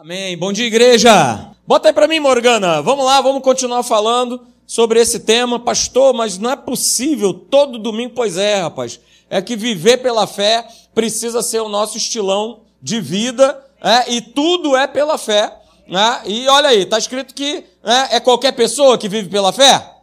Amém. Bom dia, igreja. Bota aí para mim, Morgana. Vamos lá, vamos continuar falando sobre esse tema. Pastor, mas não é possível todo domingo. Pois é, rapaz. É que viver pela fé precisa ser o nosso estilão de vida, é, e tudo é pela fé. Né? E olha aí, está escrito que né, é qualquer pessoa que vive pela fé?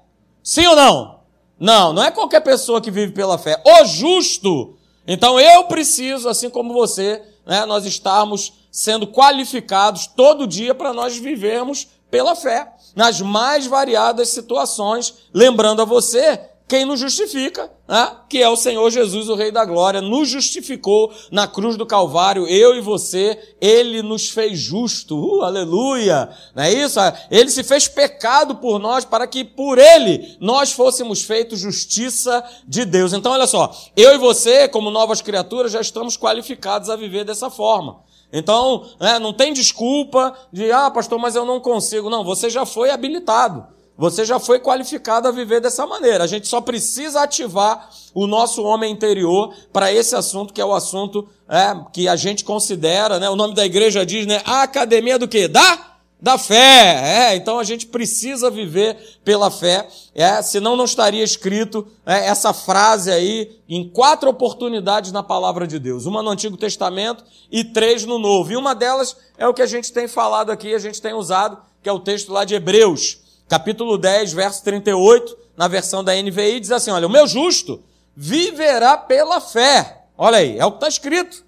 Sim ou não? Não, não é qualquer pessoa que vive pela fé. O justo. Então eu preciso, assim como você, né, nós estarmos sendo qualificados todo dia para nós vivermos pela fé, nas mais variadas situações, lembrando a você quem nos justifica, né? que é o Senhor Jesus, o Rei da Glória, nos justificou na cruz do Calvário, eu e você, Ele nos fez justo, uh, aleluia, não é isso? Ele se fez pecado por nós, para que por Ele nós fôssemos feitos justiça de Deus. Então, olha só, eu e você, como novas criaturas, já estamos qualificados a viver dessa forma. Então, né, não tem desculpa de, ah, pastor, mas eu não consigo. Não, você já foi habilitado. Você já foi qualificado a viver dessa maneira. A gente só precisa ativar o nosso homem interior para esse assunto, que é o assunto é, que a gente considera, né? O nome da igreja diz, né? A academia do quê? Da da fé. É, então a gente precisa viver pela fé. É, senão não estaria escrito é, essa frase aí em quatro oportunidades na palavra de Deus. Uma no Antigo Testamento e três no Novo. E uma delas é o que a gente tem falado aqui, a gente tem usado, que é o texto lá de Hebreus, capítulo 10, verso 38, na versão da NVI, diz assim: olha, o meu justo viverá pela fé. Olha aí, é o que está escrito.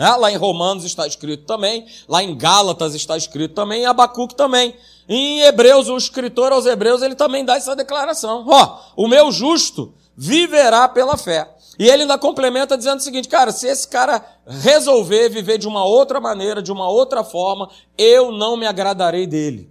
Né? Lá em Romanos está escrito também, lá em Gálatas está escrito também, em Abacuque também. Em Hebreus, o escritor aos Hebreus, ele também dá essa declaração. Ó, o meu justo viverá pela fé. E ele ainda complementa dizendo o seguinte, cara, se esse cara resolver viver de uma outra maneira, de uma outra forma, eu não me agradarei dele.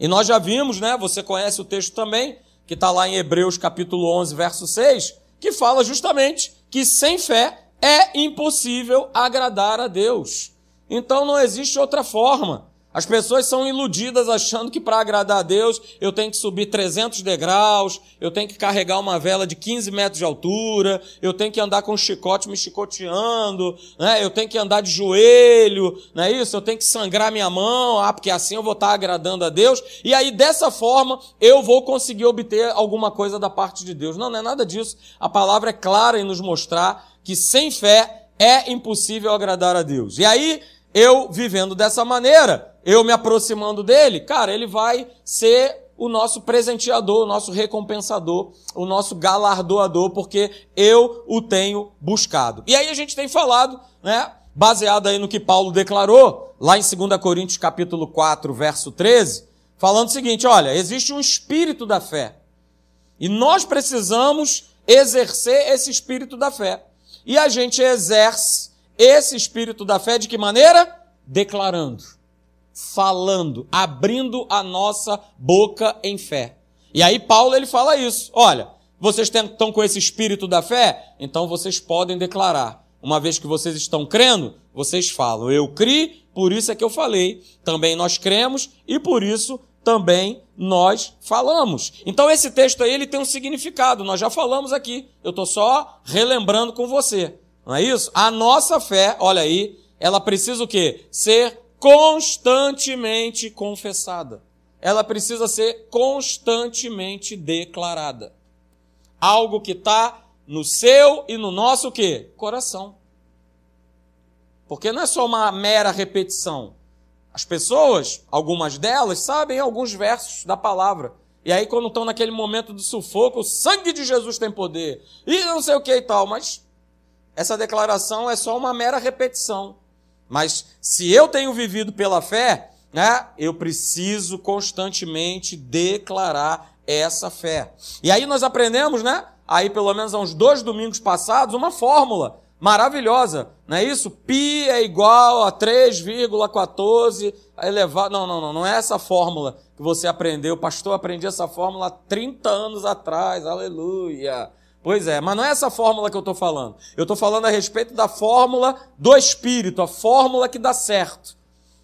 E nós já vimos, né? Você conhece o texto também, que está lá em Hebreus capítulo 11, verso 6, que fala justamente que sem fé é impossível agradar a Deus. Então não existe outra forma. As pessoas são iludidas achando que para agradar a Deus eu tenho que subir 300 degraus, eu tenho que carregar uma vela de 15 metros de altura, eu tenho que andar com um chicote me chicoteando, né? eu tenho que andar de joelho, não é isso? Eu tenho que sangrar minha mão, ah, porque assim eu vou estar agradando a Deus, e aí dessa forma eu vou conseguir obter alguma coisa da parte de Deus. Não, não é nada disso. A palavra é clara em nos mostrar que sem fé é impossível agradar a Deus. E aí, eu vivendo dessa maneira, eu me aproximando dele, cara, ele vai ser o nosso presenteador, o nosso recompensador, o nosso galardoador, porque eu o tenho buscado. E aí a gente tem falado, né, baseado aí no que Paulo declarou, lá em 2 Coríntios capítulo 4, verso 13, falando o seguinte, olha, existe um espírito da fé. E nós precisamos exercer esse espírito da fé. E a gente exerce esse espírito da fé de que maneira? Declarando, falando, abrindo a nossa boca em fé. E aí Paulo ele fala isso. Olha, vocês estão com esse espírito da fé, então vocês podem declarar. Uma vez que vocês estão crendo, vocês falam: Eu criei, por isso é que eu falei. Também nós cremos e por isso também nós falamos. Então esse texto aí ele tem um significado, nós já falamos aqui. Eu estou só relembrando com você. Não é isso? A nossa fé, olha aí, ela precisa o quê? Ser constantemente confessada. Ela precisa ser constantemente declarada. Algo que está no seu e no nosso quê? Coração. Porque não é só uma mera repetição. As pessoas, algumas delas, sabem alguns versos da palavra. E aí, quando estão naquele momento do sufoco, o sangue de Jesus tem poder. E não sei o que e tal. Mas essa declaração é só uma mera repetição. Mas se eu tenho vivido pela fé, né, eu preciso constantemente declarar essa fé. E aí nós aprendemos, né? Aí pelo menos há uns dois domingos passados, uma fórmula maravilhosa, não é isso? Pi é igual a 3,14 elevado. Não, não, não, não é essa fórmula que você aprendeu. Pastor aprendi essa fórmula há 30 anos atrás, aleluia. Pois é, mas não é essa fórmula que eu estou falando. Eu estou falando a respeito da fórmula do Espírito, a fórmula que dá certo.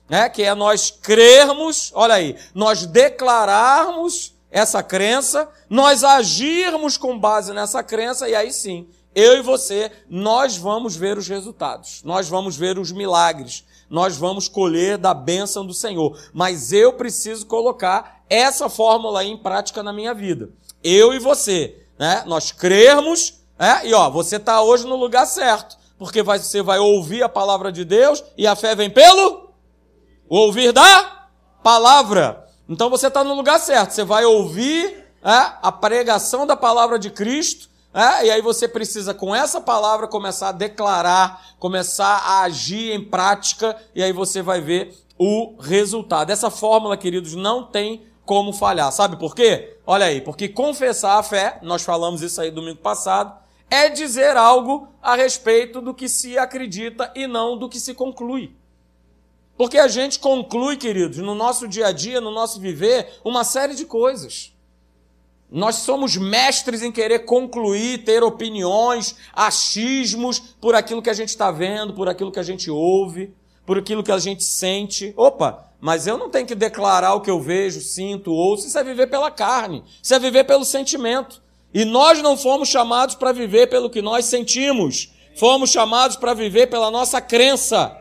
Né? Que é nós crermos, olha aí, nós declararmos essa crença, nós agirmos com base nessa crença, e aí sim, eu e você, nós vamos ver os resultados, nós vamos ver os milagres, nós vamos colher da bênção do Senhor. Mas eu preciso colocar essa fórmula em prática na minha vida. Eu e você, né? Nós crermos, é? e ó, você está hoje no lugar certo, porque você vai ouvir a palavra de Deus e a fé vem pelo ouvir da palavra. Então você está no lugar certo, você vai ouvir é? a pregação da palavra de Cristo é? E aí você precisa, com essa palavra, começar a declarar, começar a agir em prática, e aí você vai ver o resultado. Essa fórmula, queridos, não tem como falhar. Sabe por quê? Olha aí, porque confessar a fé, nós falamos isso aí domingo passado, é dizer algo a respeito do que se acredita e não do que se conclui. Porque a gente conclui, queridos, no nosso dia a dia, no nosso viver, uma série de coisas. Nós somos mestres em querer concluir, ter opiniões, achismos por aquilo que a gente está vendo, por aquilo que a gente ouve, por aquilo que a gente sente. Opa, mas eu não tenho que declarar o que eu vejo, sinto, ouço. Isso é viver pela carne, isso é viver pelo sentimento. E nós não fomos chamados para viver pelo que nós sentimos, fomos chamados para viver pela nossa crença.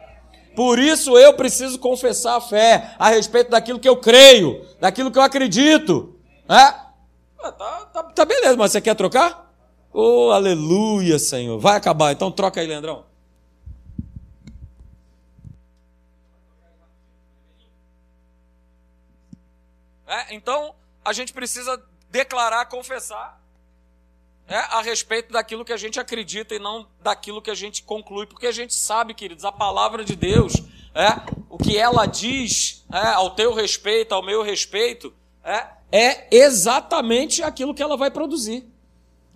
Por isso eu preciso confessar a fé a respeito daquilo que eu creio, daquilo que eu acredito. É? Ah, tá, tá, tá beleza, mas você quer trocar? Oh, aleluia, Senhor. Vai acabar, então troca aí, Leandrão. É, então, a gente precisa declarar, confessar é, a respeito daquilo que a gente acredita e não daquilo que a gente conclui, porque a gente sabe, queridos, a palavra de Deus, é, o que ela diz é, ao teu respeito, ao meu respeito, é, é exatamente aquilo que ela vai produzir.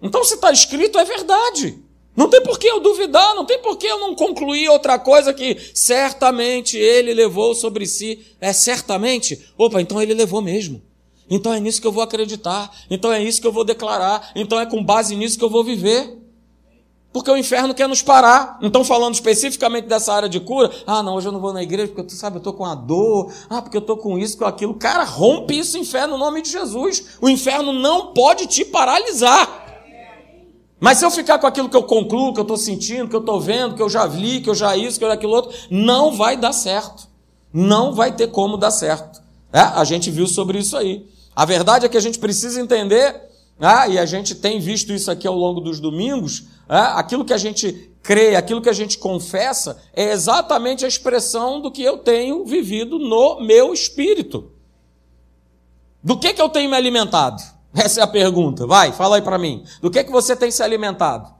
Então, se está escrito, é verdade. Não tem por que eu duvidar, não tem por que eu não concluir outra coisa que certamente ele levou sobre si. É certamente? Opa, então ele levou mesmo. Então é nisso que eu vou acreditar. Então é isso que eu vou declarar. Então é com base nisso que eu vou viver. Porque o inferno quer nos parar. Então, falando especificamente dessa área de cura, ah, não, hoje eu não vou na igreja porque, tu sabe, eu estou com a dor, ah, porque eu estou com isso, com aquilo. Cara, rompe isso, inferno, no nome de Jesus. O inferno não pode te paralisar. Mas se eu ficar com aquilo que eu concluo, que eu estou sentindo, que eu estou vendo, que eu já vi, que eu já isso, que eu já aquilo outro, não vai dar certo. Não vai ter como dar certo. É, a gente viu sobre isso aí. A verdade é que a gente precisa entender, ah, e a gente tem visto isso aqui ao longo dos domingos, é, aquilo que a gente crê, aquilo que a gente confessa, é exatamente a expressão do que eu tenho vivido no meu espírito. Do que, que eu tenho me alimentado? Essa é a pergunta. Vai, fala aí para mim. Do que, que você tem se alimentado?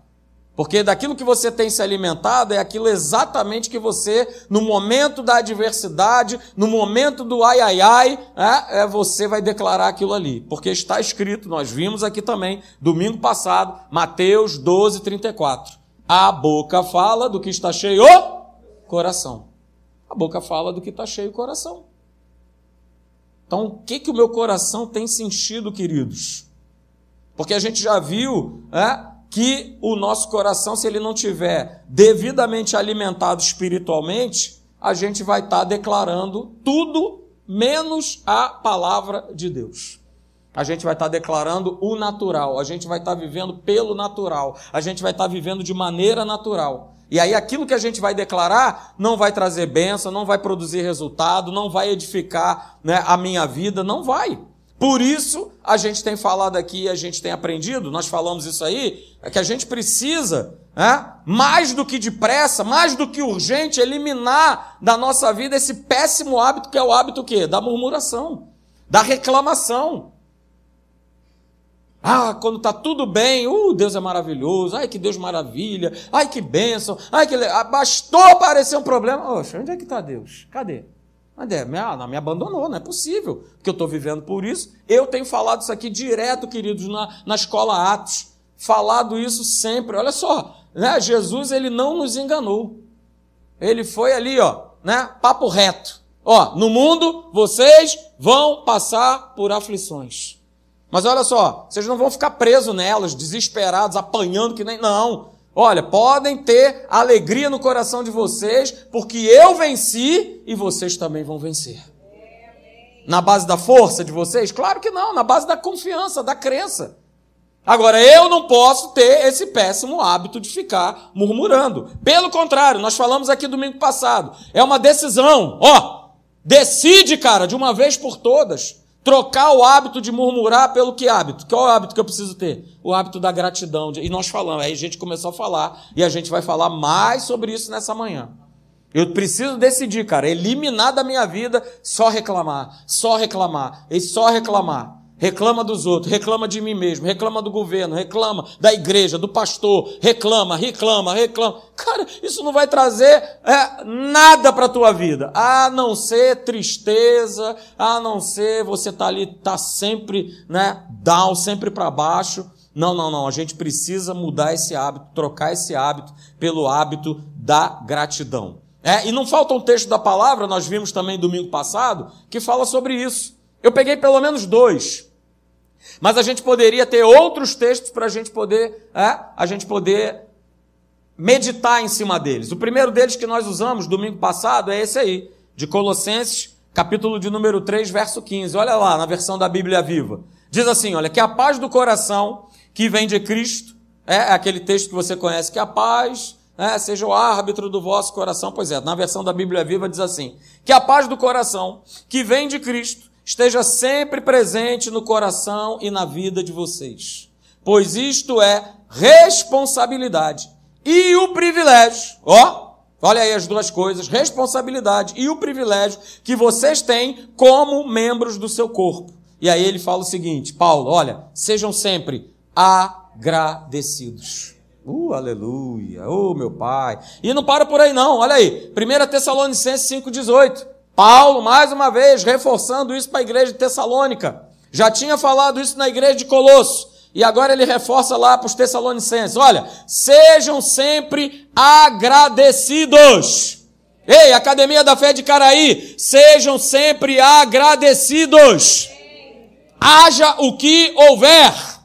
Porque daquilo que você tem se alimentado é aquilo exatamente que você, no momento da adversidade, no momento do ai ai ai, é, é, você vai declarar aquilo ali. Porque está escrito, nós vimos aqui também, domingo passado, Mateus 12, 34. A boca fala do que está cheio o coração. A boca fala do que está cheio o coração. Então, o que, que o meu coração tem sentido, queridos? Porque a gente já viu, é, que o nosso coração, se ele não tiver devidamente alimentado espiritualmente, a gente vai estar tá declarando tudo menos a palavra de Deus. A gente vai estar tá declarando o natural, a gente vai estar tá vivendo pelo natural, a gente vai estar vivendo de maneira natural. E aí aquilo que a gente vai declarar não vai trazer bênção, não vai produzir resultado, não vai edificar né, a minha vida, não vai. Por isso, a gente tem falado aqui, a gente tem aprendido, nós falamos isso aí, é que a gente precisa, né, mais do que depressa, mais do que urgente, eliminar da nossa vida esse péssimo hábito que é o hábito quê? Da murmuração, da reclamação. Ah, quando está tudo bem, uh, Deus é maravilhoso, ai que Deus maravilha, ai que bênção, ai que. Bastou aparecer um problema. Oxe, onde é que está Deus? Cadê? Me, ah, me abandonou, não é possível, porque eu estou vivendo por isso. Eu tenho falado isso aqui direto, queridos, na, na escola Atos. Falado isso sempre. Olha só, né? Jesus ele não nos enganou. Ele foi ali, ó, né? Papo reto. Ó, no mundo vocês vão passar por aflições. Mas olha só, vocês não vão ficar presos nelas, desesperados, apanhando que nem. Não. Olha, podem ter alegria no coração de vocês, porque eu venci e vocês também vão vencer. Na base da força de vocês? Claro que não, na base da confiança, da crença. Agora, eu não posso ter esse péssimo hábito de ficar murmurando. Pelo contrário, nós falamos aqui domingo passado. É uma decisão. Ó, decide, cara, de uma vez por todas. Trocar o hábito de murmurar pelo que hábito? Qual é o hábito que eu preciso ter? O hábito da gratidão. E nós falamos, aí a gente começou a falar, e a gente vai falar mais sobre isso nessa manhã. Eu preciso decidir, cara, eliminar da minha vida só reclamar, só reclamar, e só reclamar. Reclama dos outros, reclama de mim mesmo, reclama do governo, reclama da igreja, do pastor, reclama, reclama, reclama. Cara, isso não vai trazer é, nada para a tua vida, a não ser tristeza, a não ser você tá ali, tá sempre, né, down, sempre para baixo. Não, não, não. A gente precisa mudar esse hábito, trocar esse hábito pelo hábito da gratidão. É, e não falta um texto da palavra, nós vimos também domingo passado, que fala sobre isso. Eu peguei pelo menos dois. Mas a gente poderia ter outros textos para a gente poder, é, a gente poder meditar em cima deles. O primeiro deles que nós usamos domingo passado é esse aí, de Colossenses, capítulo de número 3, verso 15. Olha lá, na versão da Bíblia Viva. Diz assim, olha, que a paz do coração que vem de Cristo, é aquele texto que você conhece, que a paz é, seja o árbitro do vosso coração. Pois é, na versão da Bíblia Viva diz assim, que a paz do coração que vem de Cristo esteja sempre presente no coração e na vida de vocês, pois isto é responsabilidade e o privilégio, ó, olha aí as duas coisas, responsabilidade e o privilégio que vocês têm como membros do seu corpo. E aí ele fala o seguinte, Paulo, olha, sejam sempre agradecidos. Uh, aleluia, oh meu pai. E não para por aí não, olha aí, 1 Tessalonicenses 5,18. Paulo, mais uma vez, reforçando isso para a igreja de Tessalônica. Já tinha falado isso na igreja de Colosso. E agora ele reforça lá para os Tessalonicenses: olha, sejam sempre agradecidos. Ei, Academia da Fé de Caraí, sejam sempre agradecidos. Haja o que houver.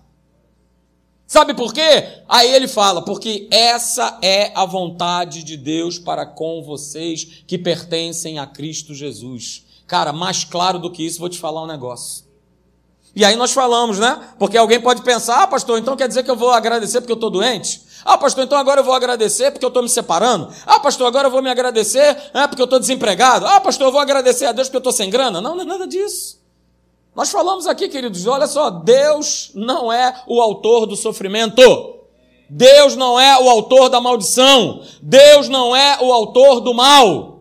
Sabe por quê? Aí ele fala, porque essa é a vontade de Deus para com vocês que pertencem a Cristo Jesus. Cara, mais claro do que isso, vou te falar um negócio. E aí nós falamos, né? Porque alguém pode pensar, ah, pastor, então quer dizer que eu vou agradecer porque eu estou doente? Ah, pastor, então agora eu vou agradecer porque eu estou me separando? Ah, pastor, agora eu vou me agradecer é, porque eu estou desempregado? Ah, pastor, eu vou agradecer a Deus porque eu estou sem grana? Não, não é nada disso. Nós falamos aqui, queridos, olha só, Deus não é o autor do sofrimento. Deus não é o autor da maldição. Deus não é o autor do mal.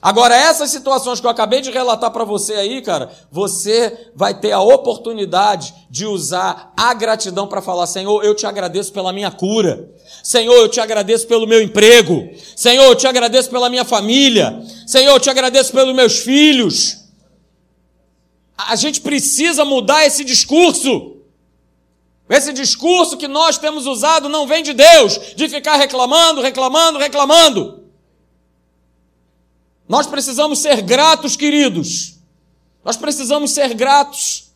Agora, essas situações que eu acabei de relatar para você aí, cara, você vai ter a oportunidade de usar a gratidão para falar: Senhor, eu te agradeço pela minha cura. Senhor, eu te agradeço pelo meu emprego. Senhor, eu te agradeço pela minha família. Senhor, eu te agradeço pelos meus filhos. A gente precisa mudar esse discurso. Esse discurso que nós temos usado não vem de Deus, de ficar reclamando, reclamando, reclamando. Nós precisamos ser gratos, queridos. Nós precisamos ser gratos.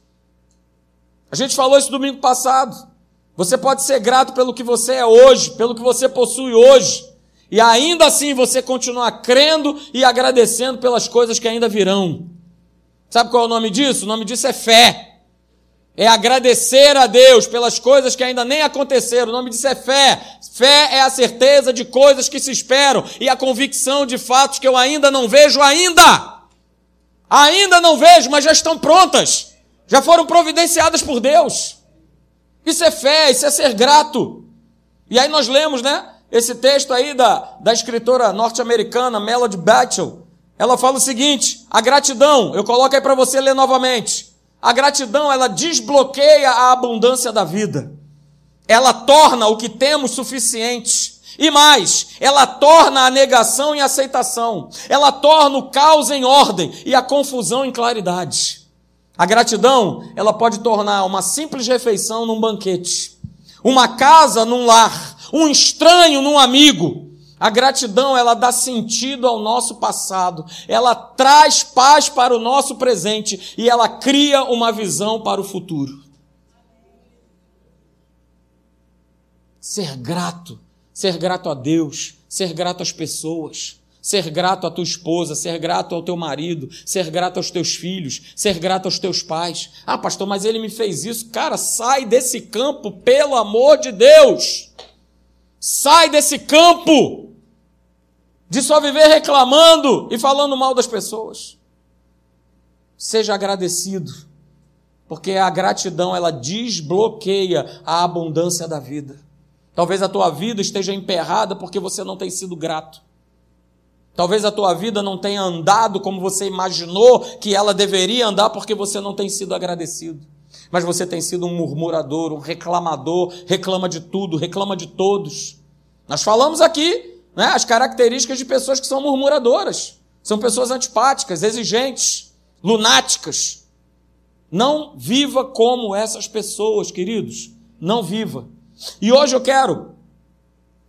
A gente falou isso domingo passado. Você pode ser grato pelo que você é hoje, pelo que você possui hoje, e ainda assim você continuar crendo e agradecendo pelas coisas que ainda virão. Sabe qual é o nome disso? O nome disso é fé. É agradecer a Deus pelas coisas que ainda nem aconteceram. O nome disso é fé. Fé é a certeza de coisas que se esperam e a convicção de fatos que eu ainda não vejo ainda. Ainda não vejo, mas já estão prontas. Já foram providenciadas por Deus. Isso é fé, isso é ser grato. E aí nós lemos, né? Esse texto aí da, da escritora norte-americana Melody Batchel, ela fala o seguinte: a gratidão, eu coloco aí para você ler novamente. A gratidão, ela desbloqueia a abundância da vida. Ela torna o que temos suficiente. E mais, ela torna a negação em aceitação. Ela torna o caos em ordem e a confusão em claridade. A gratidão, ela pode tornar uma simples refeição num banquete, uma casa num lar, um estranho num amigo, a gratidão, ela dá sentido ao nosso passado, ela traz paz para o nosso presente e ela cria uma visão para o futuro. Ser grato, ser grato a Deus, ser grato às pessoas, ser grato à tua esposa, ser grato ao teu marido, ser grato aos teus filhos, ser grato aos teus pais. Ah, pastor, mas ele me fez isso. Cara, sai desse campo, pelo amor de Deus. Sai desse campo de só viver reclamando e falando mal das pessoas. Seja agradecido, porque a gratidão ela desbloqueia a abundância da vida. Talvez a tua vida esteja emperrada porque você não tem sido grato. Talvez a tua vida não tenha andado como você imaginou que ela deveria andar porque você não tem sido agradecido. Mas você tem sido um murmurador, um reclamador, reclama de tudo, reclama de todos. Nós falamos aqui né, as características de pessoas que são murmuradoras. São pessoas antipáticas, exigentes, lunáticas. Não viva como essas pessoas, queridos. Não viva. E hoje eu quero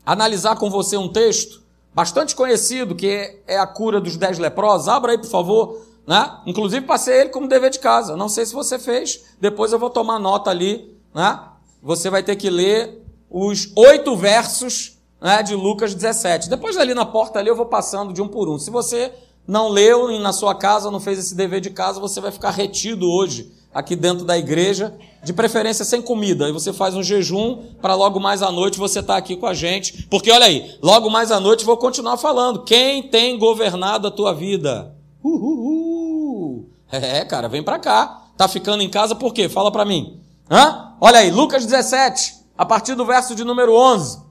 analisar com você um texto bastante conhecido, que é a cura dos dez leprosos. Abra aí, por favor. Né? Inclusive, passei ele como dever de casa. Não sei se você fez. Depois eu vou tomar nota ali. Né? Você vai ter que ler os oito versos né, de Lucas 17. Depois ali na porta ali eu vou passando de um por um. Se você não leu e na sua casa não fez esse dever de casa, você vai ficar retido hoje aqui dentro da igreja, de preferência sem comida. E você faz um jejum para logo mais à noite você estar tá aqui com a gente. Porque olha aí, logo mais à noite vou continuar falando. Quem tem governado a tua vida? Uhul. É, cara, vem para cá. Tá ficando em casa por quê? Fala para mim. Hã? Olha aí, Lucas 17, a partir do verso de número 11.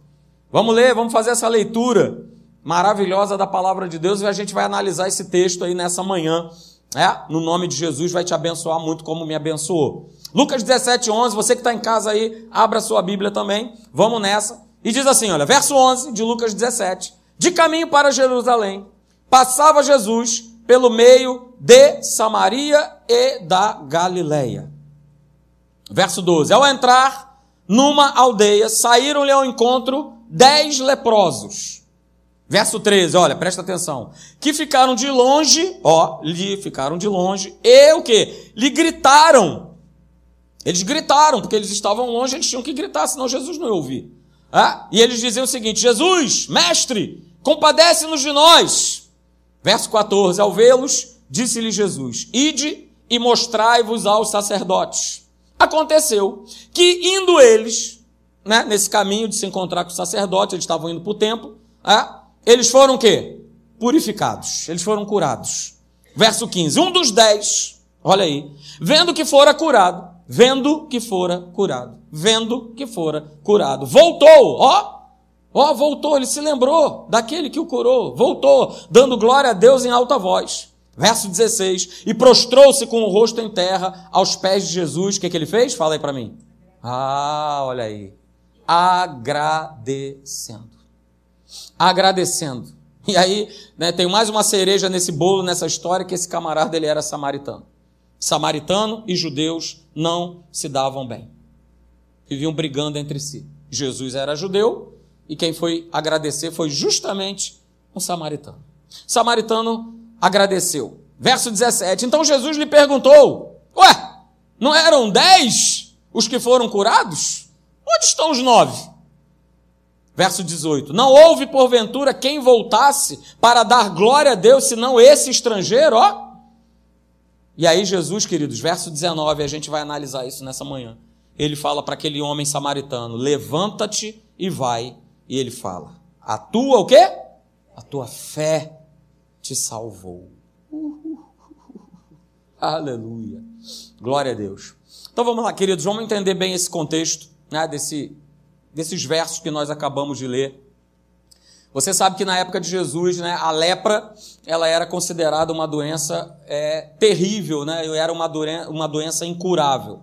Vamos ler, vamos fazer essa leitura maravilhosa da palavra de Deus e a gente vai analisar esse texto aí nessa manhã é, no nome de Jesus, vai te abençoar muito como me abençoou. Lucas 17, 11, você que está em casa aí, abra sua Bíblia também, vamos nessa. E diz assim, olha, verso 11 de Lucas 17. De caminho para Jerusalém, passava Jesus pelo meio de Samaria e da Galileia. Verso 12. Ao entrar numa aldeia, saíram-lhe ao encontro dez leprosos Verso 13, olha, presta atenção. Que ficaram de longe, ó, lhe ficaram de longe, e o que? Lhe gritaram. Eles gritaram, porque eles estavam longe, eles tinham que gritar, senão Jesus não ia ouvir. E eles diziam o seguinte: Jesus, mestre, compadece-nos de nós. Verso 14: Ao vê-los, disse-lhe Jesus: Ide e mostrai-vos aos sacerdotes. Aconteceu que, indo eles, né, nesse caminho de se encontrar com o sacerdote, eles estavam indo para o templo, ah, eles foram o quê? Purificados. Eles foram curados. Verso 15. Um dos dez, olha aí, vendo que fora curado, vendo que fora curado, vendo que fora curado, voltou, ó, ó, voltou, ele se lembrou daquele que o curou, voltou, dando glória a Deus em alta voz. Verso 16, e prostrou-se com o rosto em terra aos pés de Jesus. O que, que ele fez? Fala aí para mim. Ah, olha aí. Agradecendo agradecendo. E aí, né, tem mais uma cereja nesse bolo, nessa história, que esse camarada ele era samaritano. Samaritano e judeus não se davam bem. Viviam brigando entre si. Jesus era judeu e quem foi agradecer foi justamente um samaritano. Samaritano agradeceu. Verso 17. Então Jesus lhe perguntou: Ué, não eram dez os que foram curados? Onde estão os nove? Verso 18: Não houve porventura quem voltasse para dar glória a Deus, senão esse estrangeiro, ó. E aí, Jesus, queridos, verso 19, a gente vai analisar isso nessa manhã. Ele fala para aquele homem samaritano: Levanta-te e vai. E ele fala: A tua o quê? A tua fé te salvou. Aleluia. Glória a Deus. Então vamos lá, queridos, vamos entender bem esse contexto né, desse desses versos que nós acabamos de ler. Você sabe que na época de Jesus, né, a lepra, ela era considerada uma doença é, terrível, né? Era uma, doença, uma doença incurável.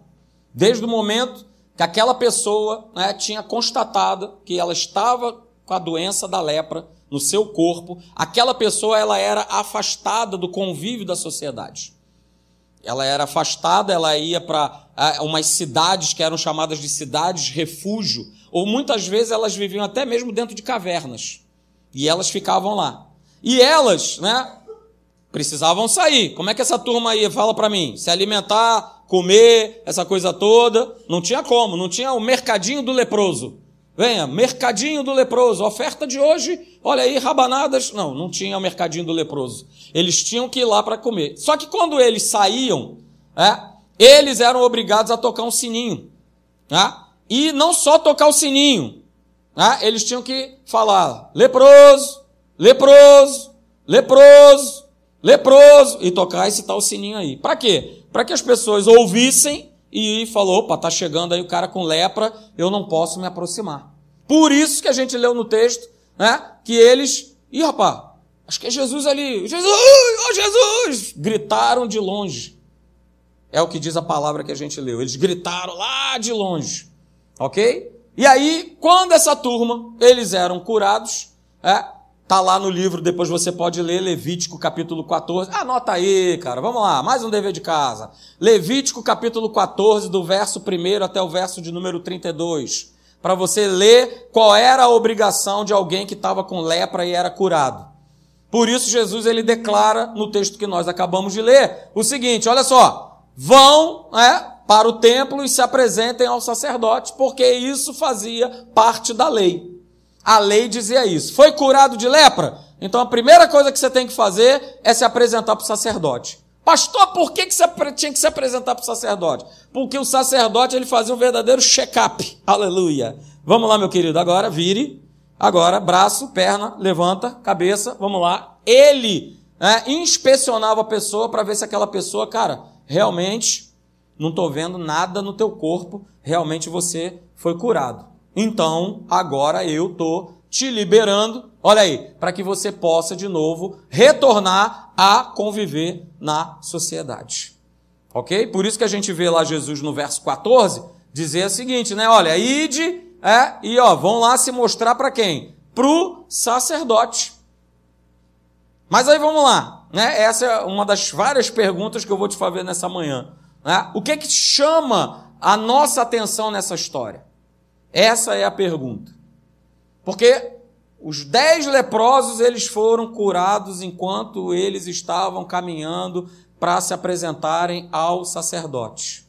Desde o momento que aquela pessoa né, tinha constatado que ela estava com a doença da lepra no seu corpo, aquela pessoa ela era afastada do convívio da sociedade. Ela era afastada, ela ia para umas cidades que eram chamadas de cidades refúgio, ou muitas vezes elas viviam até mesmo dentro de cavernas. E elas ficavam lá. E elas, né, precisavam sair. Como é que essa turma aí fala para mim? Se alimentar, comer, essa coisa toda, não tinha como, não tinha o mercadinho do leproso. Venha, mercadinho do leproso, oferta de hoje, olha aí, rabanadas. Não, não tinha o mercadinho do leproso. Eles tinham que ir lá para comer. Só que quando eles saíam, é, eles eram obrigados a tocar um sininho. É, e não só tocar o sininho, é, eles tinham que falar leproso, leproso, leproso, leproso, e tocar esse tal sininho aí. Para quê? Para que as pessoas ouvissem e falou: opa, tá chegando aí o cara com lepra, eu não posso me aproximar. Por isso que a gente leu no texto, né, que eles, ih, rapaz, acho que é Jesus ali, Jesus, oh Jesus, gritaram de longe. É o que diz a palavra que a gente leu. Eles gritaram lá de longe, ok? E aí, quando essa turma, eles eram curados, é, Tá lá no livro, depois você pode ler Levítico capítulo 14. Anota aí, cara. Vamos lá, mais um dever de casa. Levítico capítulo 14, do verso 1 até o verso de número 32. Para você ler qual era a obrigação de alguém que estava com lepra e era curado. Por isso Jesus ele declara no texto que nós acabamos de ler o seguinte, olha só: vão, é, para o templo e se apresentem ao sacerdote, porque isso fazia parte da lei. A lei dizia isso. Foi curado de lepra? Então a primeira coisa que você tem que fazer é se apresentar para o sacerdote. Pastor, por que, que você tinha que se apresentar para o sacerdote? Porque o sacerdote ele fazia um verdadeiro check-up. Aleluia. Vamos lá, meu querido. Agora, vire. Agora, braço, perna, levanta, cabeça. Vamos lá. Ele né, inspecionava a pessoa para ver se aquela pessoa, cara, realmente não estou vendo nada no teu corpo. Realmente você foi curado. Então, agora eu estou te liberando, olha aí, para que você possa de novo retornar a conviver na sociedade. Ok? Por isso que a gente vê lá Jesus no verso 14 dizer o seguinte, né? Olha, ide, é, e ó, vão lá se mostrar para quem? Pro sacerdote. Mas aí vamos lá, né? Essa é uma das várias perguntas que eu vou te fazer nessa manhã. Né? O que que chama a nossa atenção nessa história? Essa é a pergunta. Porque os dez leprosos eles foram curados enquanto eles estavam caminhando para se apresentarem ao sacerdote.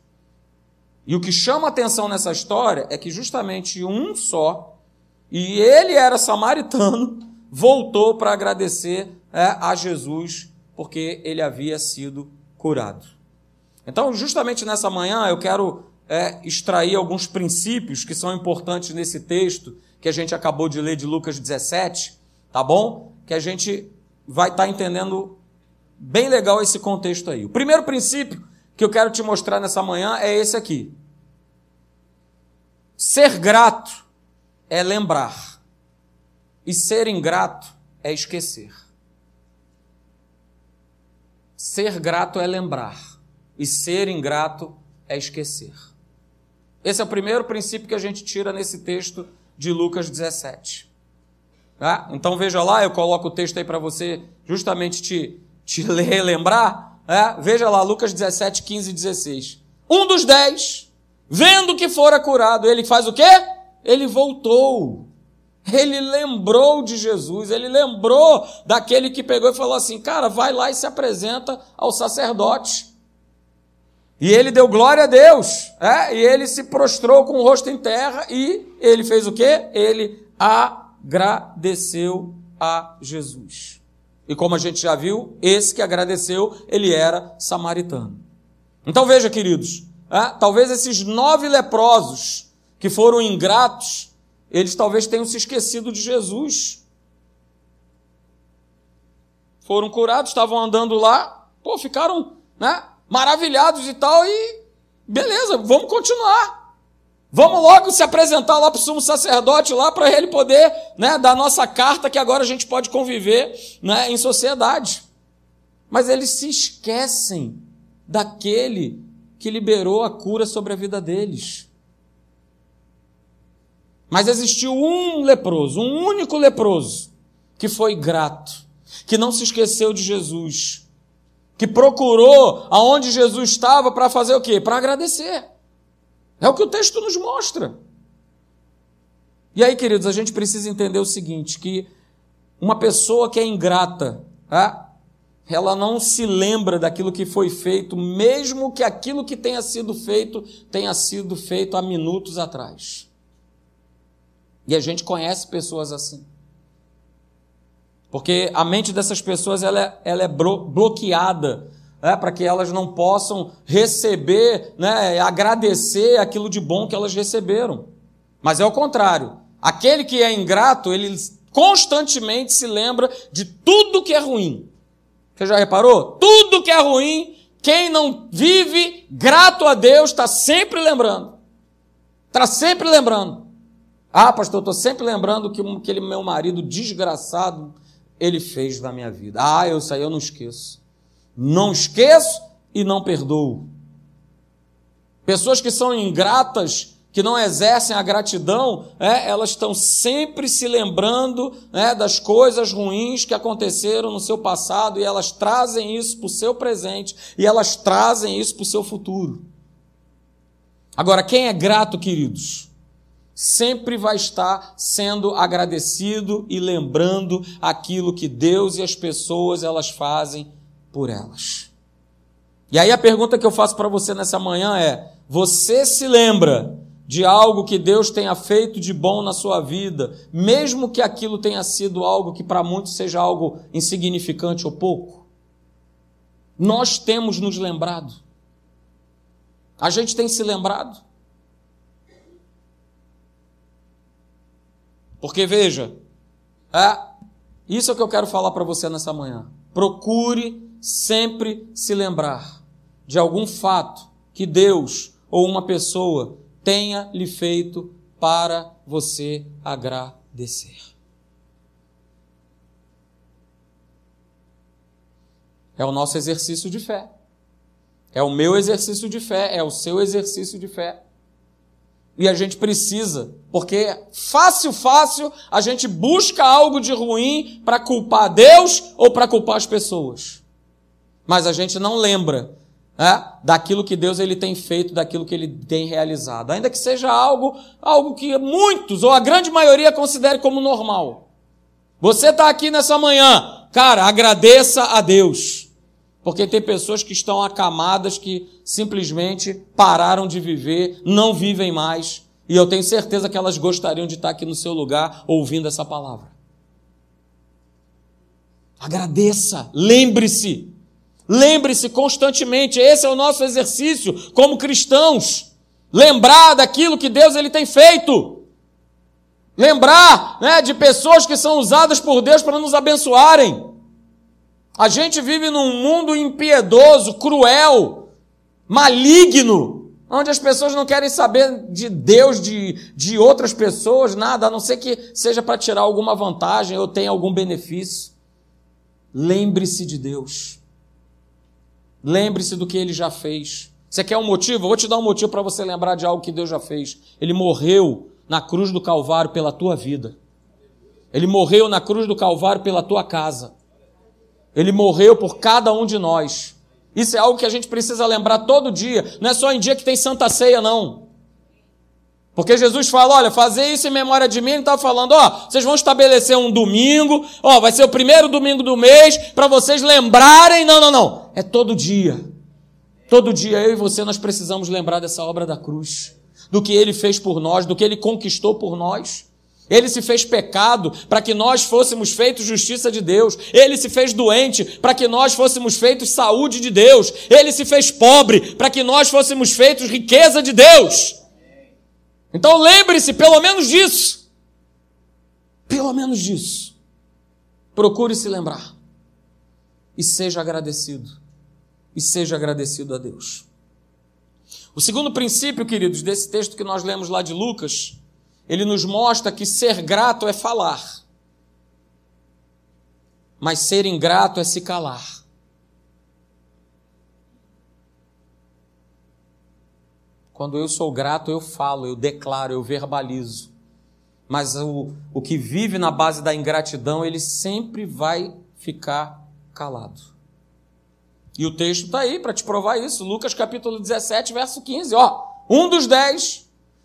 E o que chama atenção nessa história é que justamente um só, e ele era samaritano, voltou para agradecer é, a Jesus porque ele havia sido curado. Então, justamente nessa manhã, eu quero é, extrair alguns princípios que são importantes nesse texto que a gente acabou de ler de Lucas 17, tá bom? Que a gente vai estar tá entendendo bem legal esse contexto aí. O primeiro princípio que eu quero te mostrar nessa manhã é esse aqui. Ser grato é lembrar, e ser ingrato é esquecer. Ser grato é lembrar, e ser ingrato é esquecer. Esse é o primeiro princípio que a gente tira nesse texto de Lucas 17. Tá? Então veja lá, eu coloco o texto aí para você justamente te, te relembrar. É? Veja lá, Lucas 17, 15 e 16. Um dos dez, vendo que fora curado, ele faz o quê? Ele voltou. Ele lembrou de Jesus, ele lembrou daquele que pegou e falou assim: cara, vai lá e se apresenta ao sacerdote. E ele deu glória a Deus, é? e ele se prostrou com o rosto em terra e ele fez o quê? Ele agradeceu a Jesus. E como a gente já viu, esse que agradeceu, ele era samaritano. Então veja, queridos, é? talvez esses nove leprosos que foram ingratos, eles talvez tenham se esquecido de Jesus. Foram curados, estavam andando lá, pô, ficaram, né? Maravilhados e tal, e beleza, vamos continuar. Vamos logo se apresentar lá para o sumo sacerdote, lá para ele poder né, dar nossa carta que agora a gente pode conviver né, em sociedade. Mas eles se esquecem daquele que liberou a cura sobre a vida deles. Mas existiu um leproso, um único leproso, que foi grato, que não se esqueceu de Jesus que procurou aonde Jesus estava para fazer o quê? Para agradecer. É o que o texto nos mostra. E aí, queridos, a gente precisa entender o seguinte: que uma pessoa que é ingrata, tá? ela não se lembra daquilo que foi feito, mesmo que aquilo que tenha sido feito tenha sido feito há minutos atrás. E a gente conhece pessoas assim. Porque a mente dessas pessoas ela é, ela é bloqueada né, para que elas não possam receber, né, agradecer aquilo de bom que elas receberam. Mas é o contrário. Aquele que é ingrato, ele constantemente se lembra de tudo que é ruim. Você já reparou? Tudo que é ruim, quem não vive grato a Deus está sempre lembrando. Está sempre lembrando. Ah, pastor, estou sempre lembrando que aquele meu marido desgraçado ele fez na minha vida. Ah, eu sei, eu não esqueço. Não esqueço e não perdoo. Pessoas que são ingratas que não exercem a gratidão, é, elas estão sempre se lembrando é, das coisas ruins que aconteceram no seu passado e elas trazem isso para o seu presente e elas trazem isso para o seu futuro. Agora, quem é grato, queridos? Sempre vai estar sendo agradecido e lembrando aquilo que Deus e as pessoas elas fazem por elas. E aí a pergunta que eu faço para você nessa manhã é: você se lembra de algo que Deus tenha feito de bom na sua vida, mesmo que aquilo tenha sido algo que para muitos seja algo insignificante ou pouco? Nós temos nos lembrado. A gente tem se lembrado. Porque veja, é, isso é o que eu quero falar para você nessa manhã. Procure sempre se lembrar de algum fato que Deus ou uma pessoa tenha lhe feito para você agradecer. É o nosso exercício de fé. É o meu exercício de fé, é o seu exercício de fé. E a gente precisa, porque fácil, fácil, a gente busca algo de ruim para culpar Deus ou para culpar as pessoas. Mas a gente não lembra é, daquilo que Deus ele tem feito, daquilo que ele tem realizado. Ainda que seja algo, algo que muitos ou a grande maioria considere como normal. Você está aqui nessa manhã, cara, agradeça a Deus. Porque tem pessoas que estão acamadas que simplesmente pararam de viver, não vivem mais. E eu tenho certeza que elas gostariam de estar aqui no seu lugar ouvindo essa palavra. Agradeça, lembre-se Lembre-se constantemente, esse é o nosso exercício como cristãos. Lembrar daquilo que Deus ele tem feito. Lembrar né, de pessoas que são usadas por Deus para nos abençoarem. A gente vive num mundo impiedoso, cruel, maligno, onde as pessoas não querem saber de Deus, de, de outras pessoas, nada, a não ser que seja para tirar alguma vantagem ou tenha algum benefício. Lembre-se de Deus. Lembre-se do que ele já fez. Você quer um motivo? Eu vou te dar um motivo para você lembrar de algo que Deus já fez. Ele morreu na cruz do Calvário pela tua vida. Ele morreu na cruz do Calvário pela tua casa. Ele morreu por cada um de nós. Isso é algo que a gente precisa lembrar todo dia. Não é só em dia que tem Santa Ceia, não. Porque Jesus fala, olha, fazer isso em memória de mim, ele está falando, ó, vocês vão estabelecer um domingo, ó, vai ser o primeiro domingo do mês, para vocês lembrarem, não, não, não, é todo dia. Todo dia eu e você nós precisamos lembrar dessa obra da cruz, do que ele fez por nós, do que ele conquistou por nós. Ele se fez pecado para que nós fôssemos feitos justiça de Deus. Ele se fez doente para que nós fôssemos feitos saúde de Deus. Ele se fez pobre para que nós fôssemos feitos riqueza de Deus. Então lembre-se pelo menos disso. Pelo menos disso. Procure se lembrar. E seja agradecido. E seja agradecido a Deus. O segundo princípio, queridos, desse texto que nós lemos lá de Lucas, ele nos mostra que ser grato é falar, mas ser ingrato é se calar. Quando eu sou grato, eu falo, eu declaro, eu verbalizo. Mas o, o que vive na base da ingratidão, ele sempre vai ficar calado. E o texto está aí para te provar isso. Lucas capítulo 17, verso 15. Ó, um dos dez,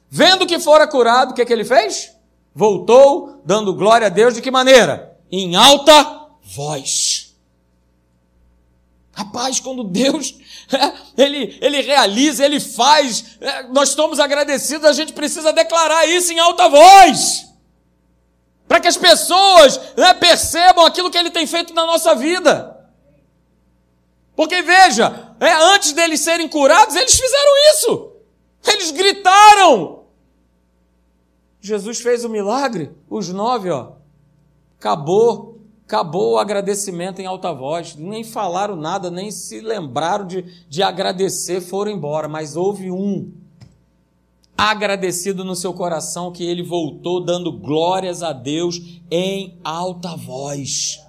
vendo que fora curado, o que, que ele fez? Voltou, dando glória a Deus de que maneira? Em alta voz. Rapaz, quando Deus ele, ele realiza, ele faz, é, nós estamos agradecidos, a gente precisa declarar isso em alta voz. Para que as pessoas né, percebam aquilo que ele tem feito na nossa vida. Porque veja, é, antes deles serem curados, eles fizeram isso. Eles gritaram. Jesus fez o milagre, os nove, ó. Acabou, acabou o agradecimento em alta voz. Nem falaram nada, nem se lembraram de, de agradecer, foram embora. Mas houve um agradecido no seu coração que ele voltou dando glórias a Deus em alta voz.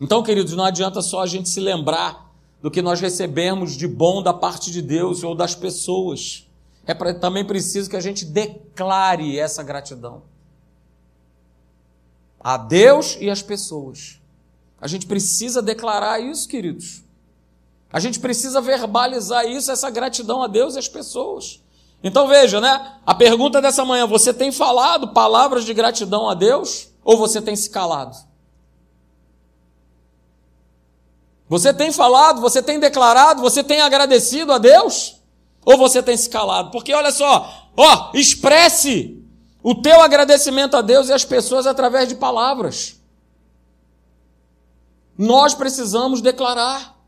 Então, queridos, não adianta só a gente se lembrar do que nós recebemos de bom da parte de Deus ou das pessoas. É pra, também preciso que a gente declare essa gratidão a Deus e às pessoas. A gente precisa declarar isso, queridos. A gente precisa verbalizar isso, essa gratidão a Deus e às pessoas. Então veja, né? A pergunta dessa manhã: você tem falado palavras de gratidão a Deus ou você tem se calado? Você tem falado, você tem declarado, você tem agradecido a Deus? Ou você tem se calado? Porque olha só, ó, expresse o teu agradecimento a Deus e às pessoas através de palavras. Nós precisamos declarar.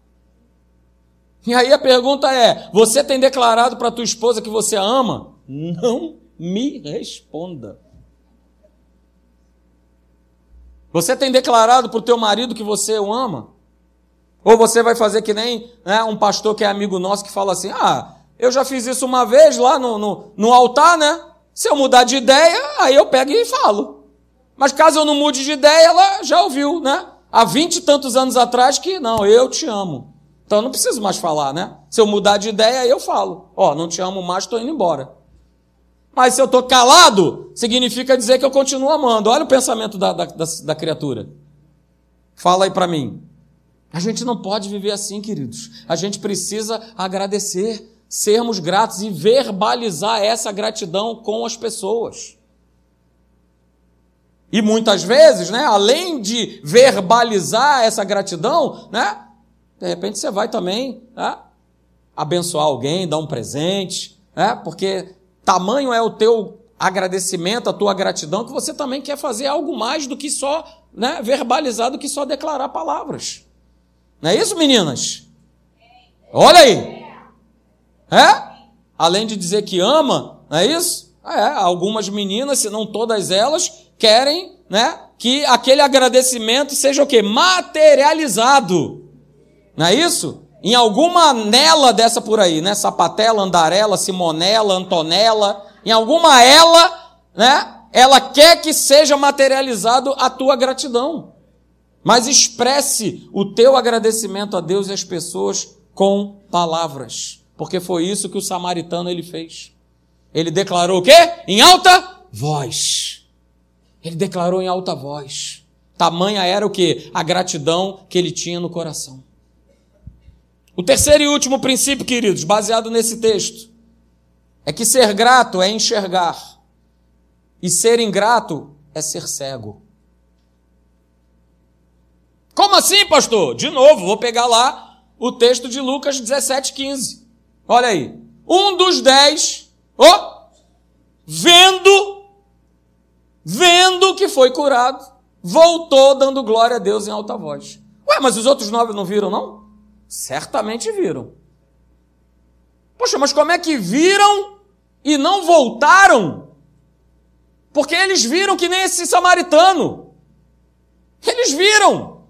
E aí a pergunta é: você tem declarado para tua esposa que você a ama? Não me responda. Você tem declarado para o teu marido que você o ama? Ou você vai fazer que nem né, um pastor que é amigo nosso que fala assim: ah, eu já fiz isso uma vez lá no, no, no altar, né? Se eu mudar de ideia, aí eu pego e falo. Mas caso eu não mude de ideia, ela já ouviu, né? Há vinte e tantos anos atrás que, não, eu te amo. Então eu não preciso mais falar, né? Se eu mudar de ideia, aí eu falo. Ó, oh, não te amo mais, estou indo embora. Mas se eu estou calado, significa dizer que eu continuo amando. Olha o pensamento da, da, da, da criatura. Fala aí para mim. A gente não pode viver assim, queridos. A gente precisa agradecer, sermos gratos e verbalizar essa gratidão com as pessoas. E muitas vezes, né, além de verbalizar essa gratidão, né, de repente você vai também né, abençoar alguém, dar um presente, né, porque tamanho é o teu agradecimento, a tua gratidão, que você também quer fazer algo mais do que só né, verbalizar, do que só declarar palavras. Não é isso, meninas? Olha aí. É? Além de dizer que ama, não é isso? É, algumas meninas, se não todas elas, querem, né, que aquele agradecimento seja o quê? Materializado. Não é isso? Em alguma nela dessa por aí, né? Sapatela, Andarela, Simonela, Antonella, em alguma ela, né? Ela quer que seja materializado a tua gratidão. Mas expresse o teu agradecimento a Deus e às pessoas com palavras, porque foi isso que o samaritano ele fez. Ele declarou o quê? Em alta voz. Ele declarou em alta voz. Tamanha era o que? A gratidão que ele tinha no coração. O terceiro e último princípio, queridos, baseado nesse texto, é que ser grato é enxergar, e ser ingrato é ser cego. Como assim, pastor? De novo, vou pegar lá o texto de Lucas 17, 15. Olha aí. Um dos dez, oh, vendo, vendo que foi curado, voltou dando glória a Deus em alta voz. Ué, mas os outros nove não viram, não? Certamente viram. Poxa, mas como é que viram e não voltaram? Porque eles viram que nem esse samaritano. Eles viram.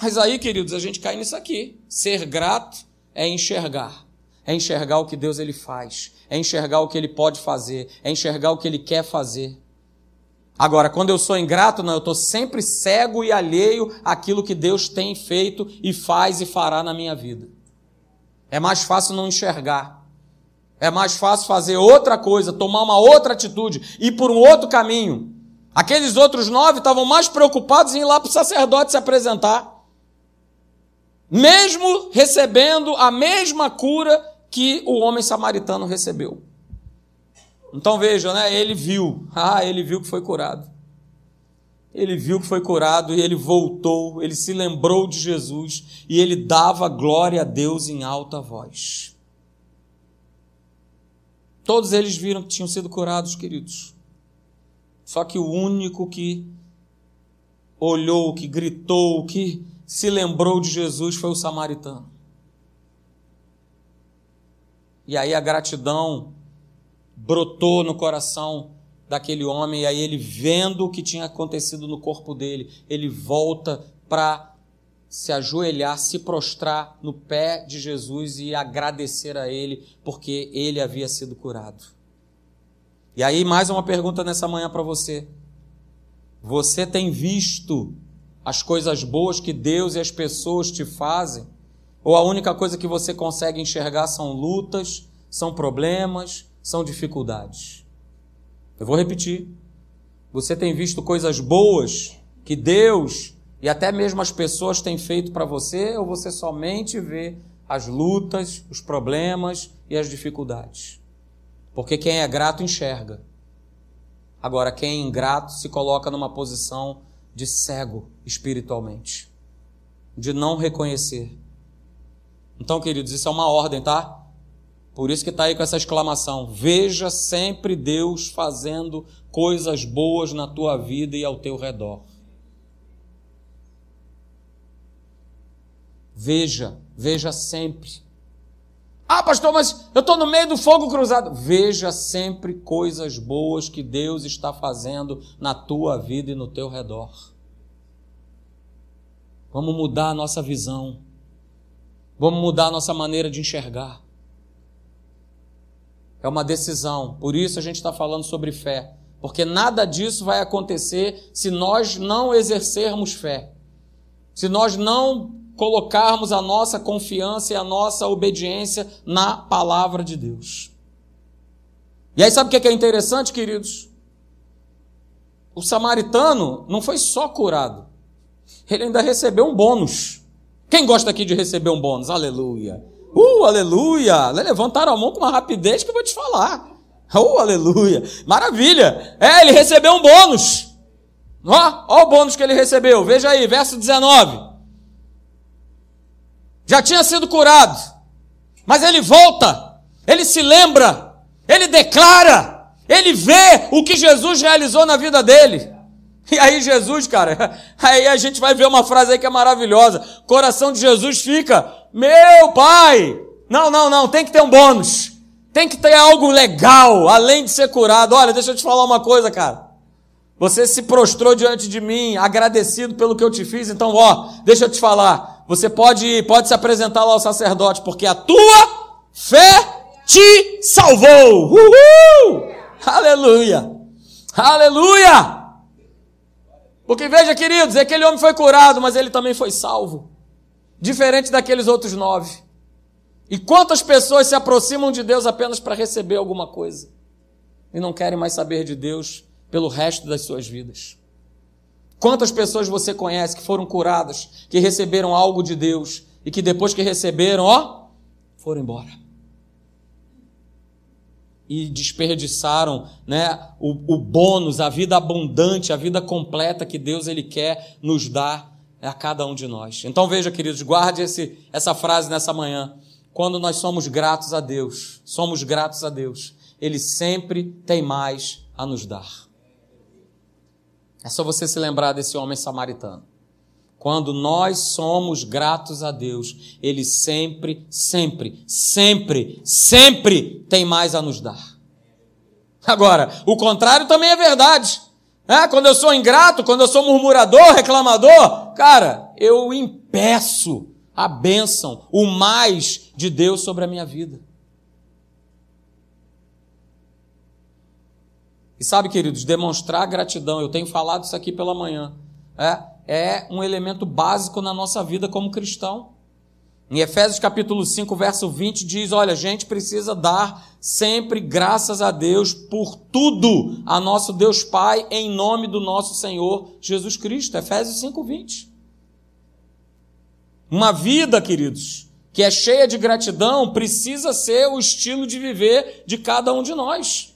Mas aí, queridos, a gente cai nisso aqui. Ser grato é enxergar. É enxergar o que Deus ele faz, é enxergar o que ele pode fazer, é enxergar o que ele quer fazer. Agora, quando eu sou ingrato, não, eu estou sempre cego e alheio àquilo que Deus tem feito e faz e fará na minha vida. É mais fácil não enxergar. É mais fácil fazer outra coisa, tomar uma outra atitude, ir por um outro caminho. Aqueles outros nove estavam mais preocupados em ir lá para o sacerdote se apresentar mesmo recebendo a mesma cura que o homem samaritano recebeu. Então veja, né? Ele viu, ah, ele viu que foi curado. Ele viu que foi curado e ele voltou, ele se lembrou de Jesus e ele dava glória a Deus em alta voz. Todos eles viram que tinham sido curados, queridos. Só que o único que olhou, que gritou, que se lembrou de Jesus foi o samaritano. E aí a gratidão brotou no coração daquele homem, e aí ele, vendo o que tinha acontecido no corpo dele, ele volta para se ajoelhar, se prostrar no pé de Jesus e agradecer a ele, porque ele havia sido curado. E aí, mais uma pergunta nessa manhã para você. Você tem visto as coisas boas que Deus e as pessoas te fazem? Ou a única coisa que você consegue enxergar são lutas, são problemas, são dificuldades? Eu vou repetir. Você tem visto coisas boas que Deus e até mesmo as pessoas têm feito para você, ou você somente vê as lutas, os problemas e as dificuldades? Porque quem é grato enxerga. Agora, quem é ingrato se coloca numa posição de cego espiritualmente, de não reconhecer. Então, queridos, isso é uma ordem, tá? Por isso que está aí com essa exclamação: Veja sempre Deus fazendo coisas boas na tua vida e ao teu redor. Veja, veja sempre. Ah, pastor, mas eu estou no meio do fogo cruzado. Veja sempre coisas boas que Deus está fazendo na tua vida e no teu redor. Vamos mudar a nossa visão. Vamos mudar a nossa maneira de enxergar. É uma decisão. Por isso a gente está falando sobre fé. Porque nada disso vai acontecer se nós não exercermos fé. Se nós não colocarmos a nossa confiança e a nossa obediência na palavra de Deus. E aí, sabe o que é interessante, queridos? O samaritano não foi só curado, ele ainda recebeu um bônus. Quem gosta aqui de receber um bônus? Aleluia! Uh, aleluia! Levantaram a mão com uma rapidez que eu vou te falar. Uh, aleluia! Maravilha! É, ele recebeu um bônus. Ó, ó o bônus que ele recebeu. Veja aí, verso 19 já tinha sido curado, mas ele volta, ele se lembra, ele declara, ele vê o que Jesus realizou na vida dele. E aí Jesus, cara, aí a gente vai ver uma frase aí que é maravilhosa. Coração de Jesus fica, meu pai. Não, não, não, tem que ter um bônus. Tem que ter algo legal, além de ser curado. Olha, deixa eu te falar uma coisa, cara. Você se prostrou diante de mim, agradecido pelo que eu te fiz, então, ó, deixa eu te falar. Você pode, pode se apresentar lá ao sacerdote, porque a tua fé te salvou. Uhul! Aleluia! Aleluia! Porque veja, queridos, aquele homem foi curado, mas ele também foi salvo. Diferente daqueles outros nove. E quantas pessoas se aproximam de Deus apenas para receber alguma coisa e não querem mais saber de Deus pelo resto das suas vidas? Quantas pessoas você conhece que foram curadas, que receberam algo de Deus e que depois que receberam, ó, foram embora? E desperdiçaram né, o, o bônus, a vida abundante, a vida completa que Deus ele quer nos dar a cada um de nós. Então veja, queridos, guarde esse, essa frase nessa manhã. Quando nós somos gratos a Deus, somos gratos a Deus, Ele sempre tem mais a nos dar. É só você se lembrar desse homem samaritano. Quando nós somos gratos a Deus, Ele sempre, sempre, sempre, sempre tem mais a nos dar. Agora, o contrário também é verdade. É, quando eu sou ingrato, quando eu sou murmurador, reclamador, cara, eu impeço a bênção, o mais de Deus sobre a minha vida. E sabe, queridos, demonstrar gratidão, eu tenho falado isso aqui pela manhã, é, é um elemento básico na nossa vida como cristão. Em Efésios capítulo 5, verso 20 diz: "Olha, a gente precisa dar sempre graças a Deus por tudo a nosso Deus Pai em nome do nosso Senhor Jesus Cristo." Efésios 5:20. Uma vida, queridos, que é cheia de gratidão precisa ser o estilo de viver de cada um de nós.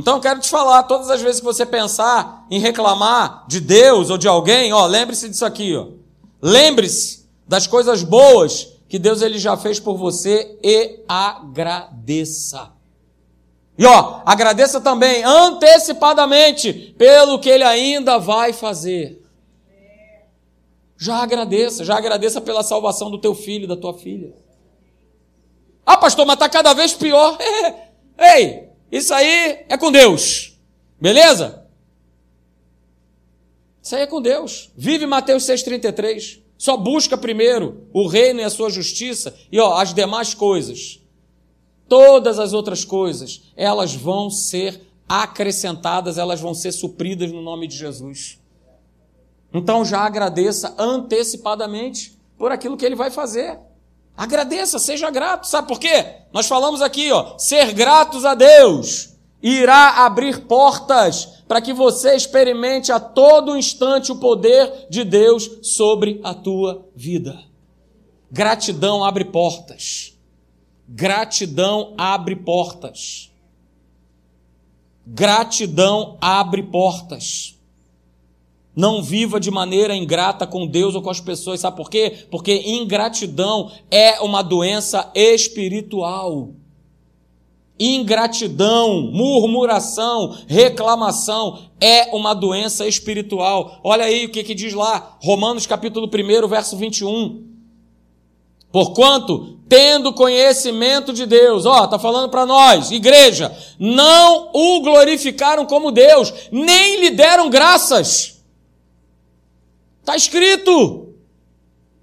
Então eu quero te falar, todas as vezes que você pensar em reclamar de Deus ou de alguém, ó, lembre-se disso aqui, ó. Lembre-se das coisas boas que Deus ele já fez por você e agradeça. E ó, agradeça também antecipadamente pelo que ele ainda vai fazer. Já agradeça, já agradeça pela salvação do teu filho, da tua filha. Ah, pastor, mas está cada vez pior. Ei, isso aí é com Deus. Beleza? Isso aí é com Deus. Vive Mateus 6,33. Só busca primeiro o reino e a sua justiça e ó, as demais coisas. Todas as outras coisas, elas vão ser acrescentadas, elas vão ser supridas no nome de Jesus. Então já agradeça antecipadamente por aquilo que ele vai fazer. Agradeça, seja grato. Sabe por quê? Nós falamos aqui, ó, ser gratos a Deus irá abrir portas para que você experimente a todo instante o poder de Deus sobre a tua vida. Gratidão abre portas. Gratidão abre portas. Gratidão abre portas. Não viva de maneira ingrata com Deus ou com as pessoas. Sabe por quê? Porque ingratidão é uma doença espiritual. Ingratidão, murmuração, reclamação é uma doença espiritual. Olha aí o que, que diz lá, Romanos capítulo 1, verso 21. Porquanto, tendo conhecimento de Deus, ó, tá falando para nós, igreja, não o glorificaram como Deus, nem lhe deram graças. Está escrito.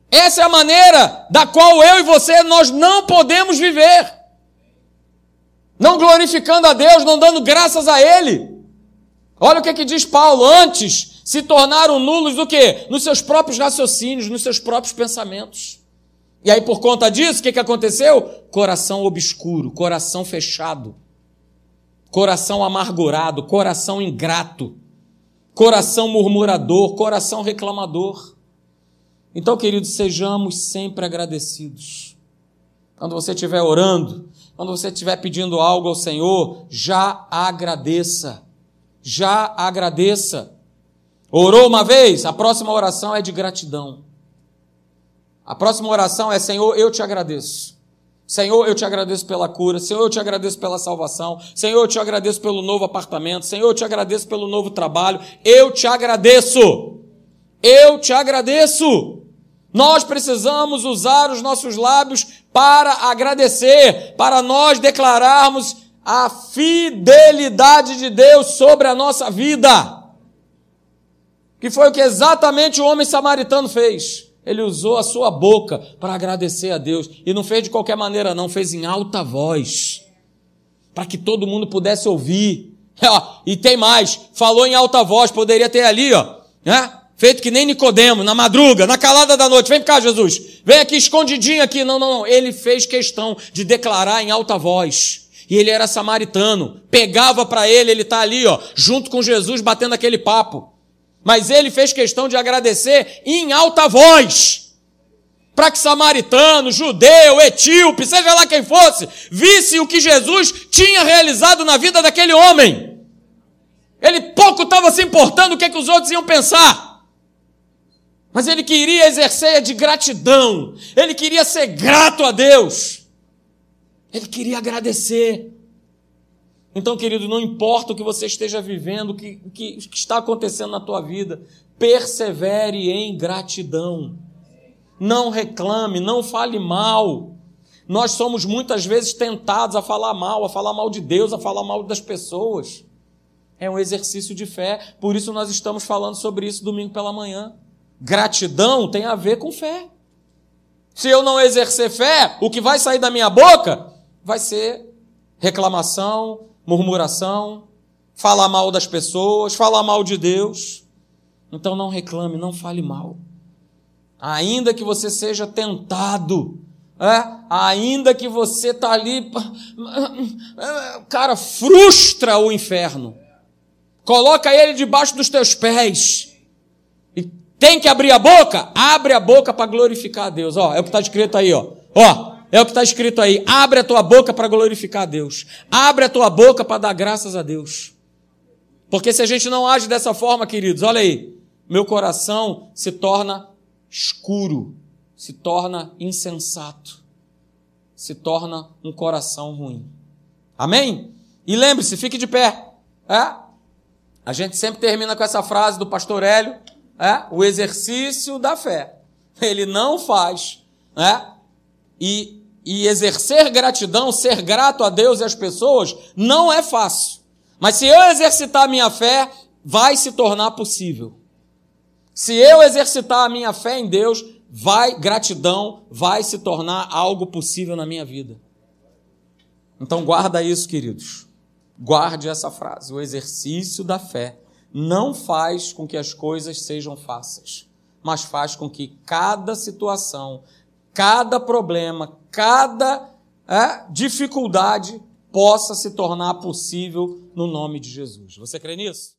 Essa é a maneira da qual eu e você nós não podemos viver. Não glorificando a Deus, não dando graças a Ele. Olha o que, que diz Paulo: antes se tornaram nulos do que? Nos seus próprios raciocínios, nos seus próprios pensamentos. E aí, por conta disso, o que, que aconteceu? Coração obscuro, coração fechado, coração amargurado, coração ingrato coração murmurador, coração reclamador. Então, queridos, sejamos sempre agradecidos. Quando você estiver orando, quando você estiver pedindo algo ao Senhor, já agradeça. Já agradeça. Orou uma vez, a próxima oração é de gratidão. A próxima oração é: Senhor, eu te agradeço. Senhor, eu te agradeço pela cura. Senhor, eu te agradeço pela salvação. Senhor, eu te agradeço pelo novo apartamento. Senhor, eu te agradeço pelo novo trabalho. Eu te agradeço. Eu te agradeço. Nós precisamos usar os nossos lábios para agradecer, para nós declararmos a fidelidade de Deus sobre a nossa vida. Que foi o que exatamente o homem samaritano fez. Ele usou a sua boca para agradecer a Deus. E não fez de qualquer maneira, não, fez em alta voz. Para que todo mundo pudesse ouvir. E tem mais, falou em alta voz, poderia ter ali, ó, né? Feito que nem Nicodemo, na madruga, na calada da noite. Vem cá, Jesus. Vem aqui escondidinho aqui. Não, não, não. Ele fez questão de declarar em alta voz. E ele era samaritano. Pegava para ele, ele tá ali, ó, junto com Jesus, batendo aquele papo. Mas ele fez questão de agradecer em alta voz. Para que samaritano, judeu, etíope, seja lá quem fosse, visse o que Jesus tinha realizado na vida daquele homem. Ele pouco estava se importando o que, é que os outros iam pensar. Mas ele queria exercer de gratidão. Ele queria ser grato a Deus. Ele queria agradecer. Então, querido, não importa o que você esteja vivendo, o que, o que está acontecendo na tua vida, persevere em gratidão. Não reclame, não fale mal. Nós somos muitas vezes tentados a falar mal, a falar mal de Deus, a falar mal das pessoas. É um exercício de fé, por isso nós estamos falando sobre isso domingo pela manhã. Gratidão tem a ver com fé. Se eu não exercer fé, o que vai sair da minha boca vai ser reclamação, murmuração, falar mal das pessoas, falar mal de Deus. Então não reclame, não fale mal. Ainda que você seja tentado, é? ainda que você está ali, cara, frustra o inferno. Coloca ele debaixo dos teus pés. E tem que abrir a boca? Abre a boca para glorificar a Deus. Ó, é o que está escrito aí, ó. Ó, é o que está escrito aí. Abre a tua boca para glorificar a Deus. Abre a tua boca para dar graças a Deus. Porque se a gente não age dessa forma, queridos, olha aí, meu coração se torna escuro, se torna insensato, se torna um coração ruim. Amém? E lembre-se, fique de pé. É? A gente sempre termina com essa frase do pastor Hélio, é? o exercício da fé. Ele não faz. É? E, e exercer gratidão, ser grato a Deus e às pessoas, não é fácil. Mas se eu exercitar a minha fé, vai se tornar possível. Se eu exercitar a minha fé em Deus, vai gratidão vai se tornar algo possível na minha vida. Então guarda isso, queridos. Guarde essa frase. O exercício da fé não faz com que as coisas sejam fáceis, mas faz com que cada situação, cada problema, cada é, dificuldade possa se tornar possível no nome de Jesus. Você crê nisso?